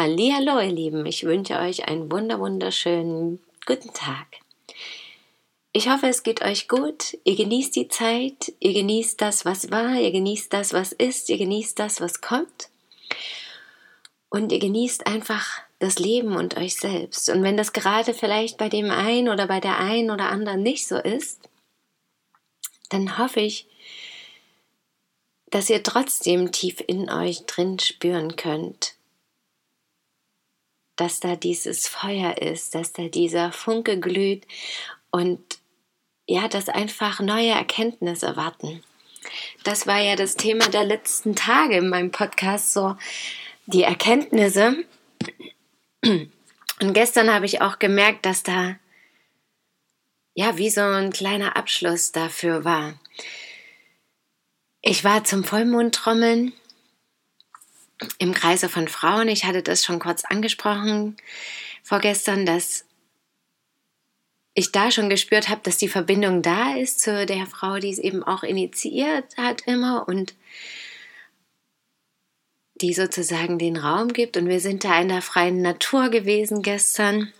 Hallo, ihr Lieben, ich wünsche euch einen wunder wunderschönen guten Tag. Ich hoffe, es geht euch gut. Ihr genießt die Zeit, ihr genießt das, was war, ihr genießt das, was ist, ihr genießt das, was kommt. Und ihr genießt einfach das Leben und euch selbst. Und wenn das gerade vielleicht bei dem einen oder bei der einen oder anderen nicht so ist, dann hoffe ich, dass ihr trotzdem tief in euch drin spüren könnt, dass da dieses Feuer ist, dass da dieser Funke glüht und ja, dass einfach neue Erkenntnisse warten. Das war ja das Thema der letzten Tage in meinem Podcast, so die Erkenntnisse. Und gestern habe ich auch gemerkt, dass da ja wie so ein kleiner Abschluss dafür war. Ich war zum Vollmondtrommeln im Kreise von Frauen. Ich hatte das schon kurz angesprochen vorgestern, dass ich da schon gespürt habe, dass die Verbindung da ist zu der Frau, die es eben auch initiiert hat immer und die sozusagen den Raum gibt. Und wir sind da in der freien Natur gewesen gestern.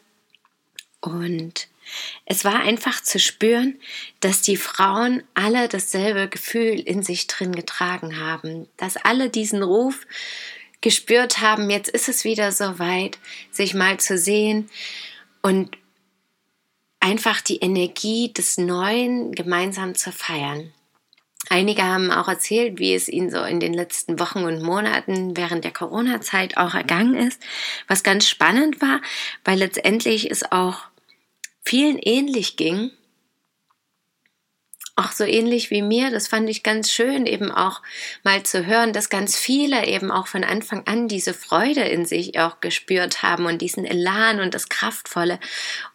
Und es war einfach zu spüren, dass die Frauen alle dasselbe Gefühl in sich drin getragen haben, dass alle diesen Ruf gespürt haben, jetzt ist es wieder so weit, sich mal zu sehen und einfach die Energie des Neuen gemeinsam zu feiern. Einige haben auch erzählt, wie es ihnen so in den letzten Wochen und Monaten während der Corona-Zeit auch ergangen ist, was ganz spannend war, weil letztendlich es auch vielen ähnlich ging. Auch so ähnlich wie mir, das fand ich ganz schön, eben auch mal zu hören, dass ganz viele eben auch von Anfang an diese Freude in sich auch gespürt haben und diesen Elan und das Kraftvolle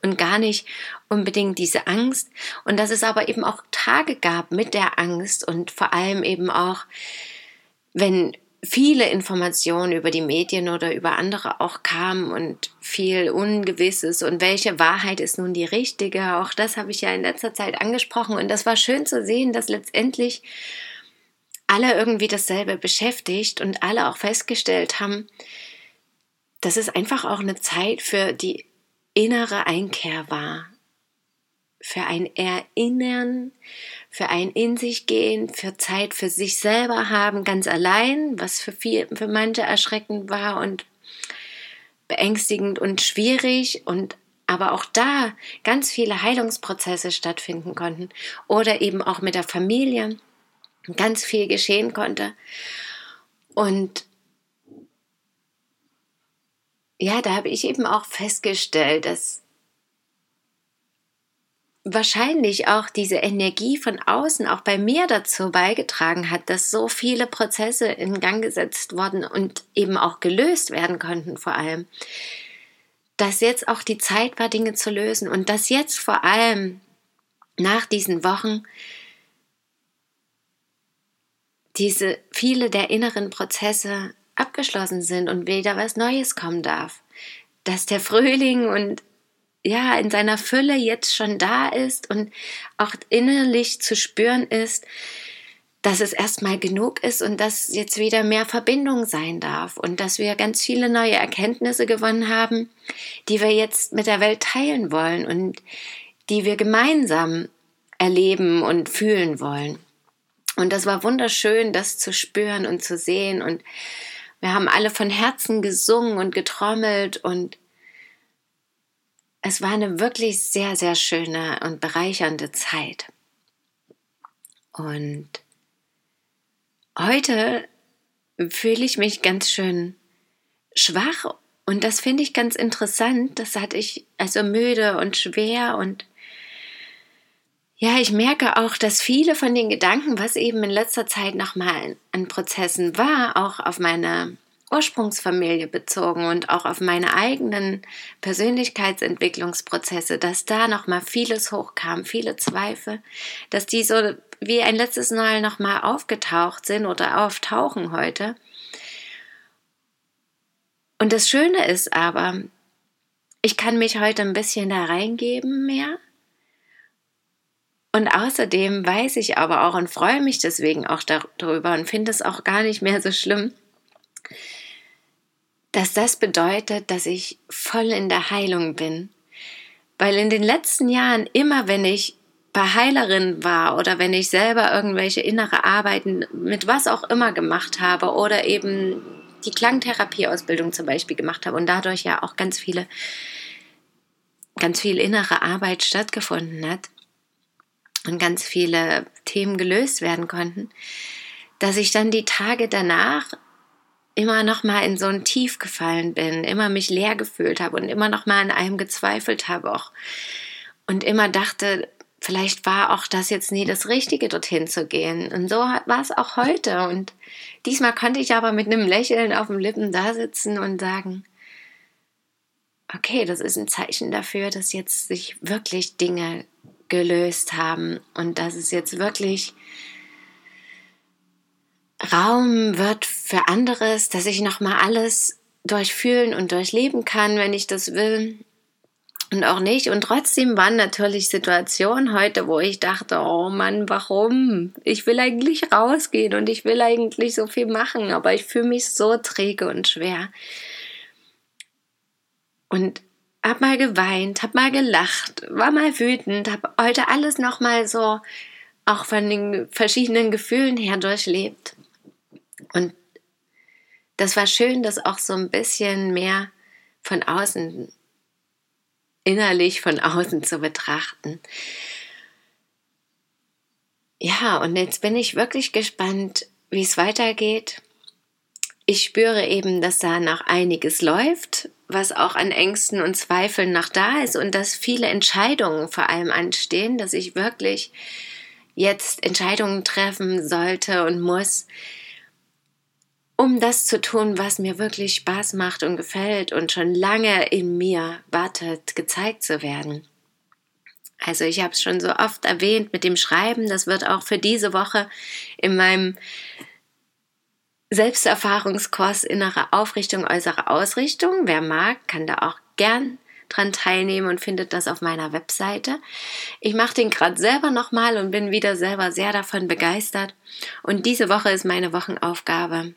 und gar nicht unbedingt diese Angst. Und dass es aber eben auch Tage gab mit der Angst und vor allem eben auch, wenn viele Informationen über die Medien oder über andere auch kamen und viel Ungewisses und welche Wahrheit ist nun die richtige. Auch das habe ich ja in letzter Zeit angesprochen und das war schön zu sehen, dass letztendlich alle irgendwie dasselbe beschäftigt und alle auch festgestellt haben, dass es einfach auch eine Zeit für die innere Einkehr war, für ein Erinnern, für ein In sich gehen, für Zeit für sich selber haben, ganz allein, was für, viel, für manche erschreckend war und beängstigend und schwierig und aber auch da ganz viele Heilungsprozesse stattfinden konnten oder eben auch mit der Familie ganz viel geschehen konnte. Und ja, da habe ich eben auch festgestellt, dass wahrscheinlich auch diese Energie von außen auch bei mir dazu beigetragen hat, dass so viele Prozesse in Gang gesetzt wurden und eben auch gelöst werden konnten vor allem. Dass jetzt auch die Zeit war, Dinge zu lösen und dass jetzt vor allem nach diesen Wochen diese viele der inneren Prozesse abgeschlossen sind und wieder was Neues kommen darf. Dass der Frühling und ja, in seiner Fülle jetzt schon da ist und auch innerlich zu spüren ist, dass es erstmal genug ist und dass jetzt wieder mehr Verbindung sein darf und dass wir ganz viele neue Erkenntnisse gewonnen haben, die wir jetzt mit der Welt teilen wollen und die wir gemeinsam erleben und fühlen wollen. Und das war wunderschön, das zu spüren und zu sehen und wir haben alle von Herzen gesungen und getrommelt und es war eine wirklich sehr, sehr schöne und bereichernde Zeit. Und heute fühle ich mich ganz schön schwach und das finde ich ganz interessant. Das hatte ich also müde und schwer und ja, ich merke auch, dass viele von den Gedanken, was eben in letzter Zeit nochmal an Prozessen war, auch auf meine Ursprungsfamilie bezogen und auch auf meine eigenen Persönlichkeitsentwicklungsprozesse, dass da noch mal vieles hochkam, viele Zweifel, dass die so wie ein letztes Mal noch mal aufgetaucht sind oder auftauchen heute. Und das Schöne ist aber, ich kann mich heute ein bisschen da reingeben mehr. Und außerdem weiß ich aber auch und freue mich deswegen auch darüber und finde es auch gar nicht mehr so schlimm, dass das bedeutet, dass ich voll in der Heilung bin. Weil in den letzten Jahren, immer wenn ich bei Heilerin war oder wenn ich selber irgendwelche innere Arbeiten mit was auch immer gemacht habe oder eben die Klangtherapieausbildung zum Beispiel gemacht habe und dadurch ja auch ganz viele, ganz viel innere Arbeit stattgefunden hat und ganz viele Themen gelöst werden konnten, dass ich dann die Tage danach immer noch mal in so ein Tief gefallen bin, immer mich leer gefühlt habe und immer noch mal an einem gezweifelt habe auch und immer dachte, vielleicht war auch das jetzt nie das Richtige, dorthin zu gehen. Und so war es auch heute. Und diesmal konnte ich aber mit einem Lächeln auf den Lippen da sitzen und sagen, okay, das ist ein Zeichen dafür, dass jetzt sich wirklich Dinge gelöst haben und dass es jetzt wirklich Raum wird für anderes, dass ich nochmal alles durchfühlen und durchleben kann, wenn ich das will und auch nicht. Und trotzdem waren natürlich Situationen heute, wo ich dachte, oh Mann, warum? Ich will eigentlich rausgehen und ich will eigentlich so viel machen, aber ich fühle mich so träge und schwer. Und hab mal geweint, hab mal gelacht, war mal wütend, hab heute alles nochmal so auch von den verschiedenen Gefühlen her durchlebt. Und das war schön, das auch so ein bisschen mehr von außen, innerlich von außen zu betrachten. Ja, und jetzt bin ich wirklich gespannt, wie es weitergeht. Ich spüre eben, dass da noch einiges läuft, was auch an Ängsten und Zweifeln noch da ist und dass viele Entscheidungen vor allem anstehen, dass ich wirklich jetzt Entscheidungen treffen sollte und muss, um das zu tun, was mir wirklich Spaß macht und gefällt und schon lange in mir wartet, gezeigt zu werden. Also ich habe es schon so oft erwähnt mit dem Schreiben, das wird auch für diese Woche in meinem Selbsterfahrungskurs innere Aufrichtung, äußere Ausrichtung. Wer mag, kann da auch gern dran teilnehmen und findet das auf meiner Webseite. Ich mache den gerade selber nochmal und bin wieder selber sehr davon begeistert. Und diese Woche ist meine Wochenaufgabe,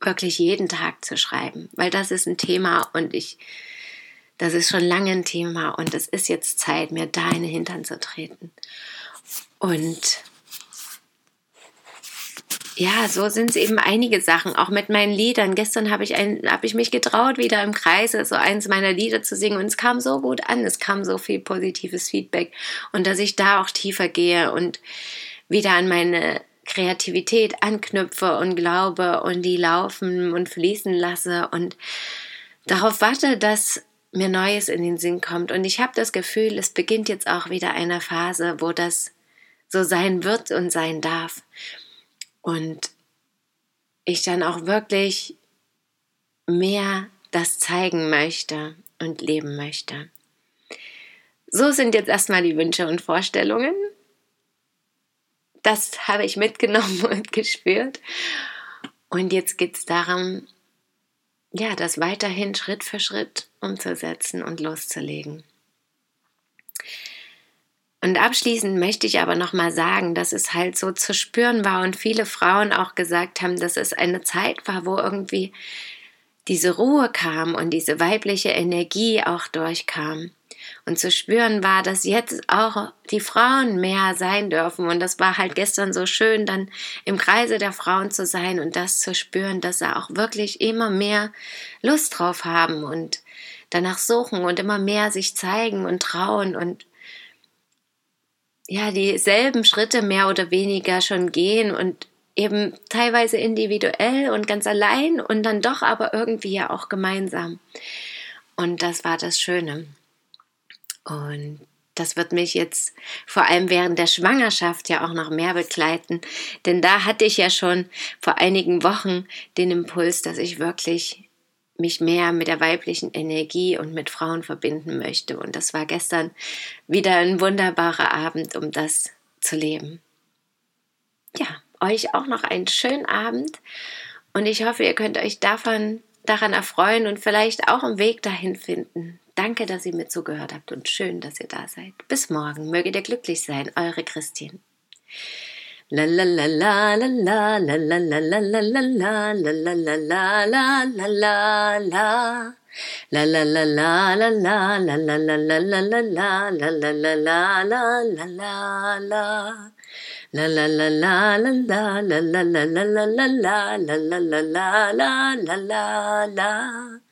wirklich jeden Tag zu schreiben, weil das ist ein Thema und ich, das ist schon lange ein Thema und es ist jetzt Zeit, mir da in den Hintern zu treten. Und ja, so sind es eben einige Sachen, auch mit meinen Liedern. Gestern habe ich, hab ich mich getraut, wieder im Kreise so eins meiner Lieder zu singen und es kam so gut an, es kam so viel positives Feedback und dass ich da auch tiefer gehe und wieder an meine Kreativität anknüpfe und glaube und die laufen und fließen lasse und darauf warte, dass mir Neues in den Sinn kommt. Und ich habe das Gefühl, es beginnt jetzt auch wieder eine Phase, wo das so sein wird und sein darf. Und ich dann auch wirklich mehr das zeigen möchte und leben möchte. So sind jetzt erstmal die Wünsche und Vorstellungen das habe ich mitgenommen und gespürt. Und jetzt geht es darum, ja, das weiterhin Schritt für Schritt umzusetzen und loszulegen. Und abschließend möchte ich aber nochmal sagen, dass es halt so zu spüren war und viele Frauen auch gesagt haben, dass es eine Zeit war, wo irgendwie diese Ruhe kam und diese weibliche Energie auch durchkam und zu spüren war, dass jetzt auch die Frauen mehr sein dürfen. Und das war halt gestern so schön, dann im Kreise der Frauen zu sein und das zu spüren, dass sie auch wirklich immer mehr Lust drauf haben und danach suchen und immer mehr sich zeigen und trauen und ja, dieselben Schritte mehr oder weniger schon gehen und eben teilweise individuell und ganz allein und dann doch aber irgendwie ja auch gemeinsam. Und das war das Schöne. Und das wird mich jetzt vor allem während der Schwangerschaft ja auch noch mehr begleiten. Denn da hatte ich ja schon vor einigen Wochen den Impuls, dass ich wirklich mich mehr mit der weiblichen Energie und mit Frauen verbinden möchte. Und das war gestern wieder ein wunderbarer Abend, um das zu leben. Ja, euch auch noch einen schönen Abend und ich hoffe, ihr könnt euch davon daran erfreuen und vielleicht auch einen Weg dahin finden. Danke, dass ihr mir zugehört habt und schön, dass ihr da seid. Bis morgen, möget ihr glücklich sein, eure Christine.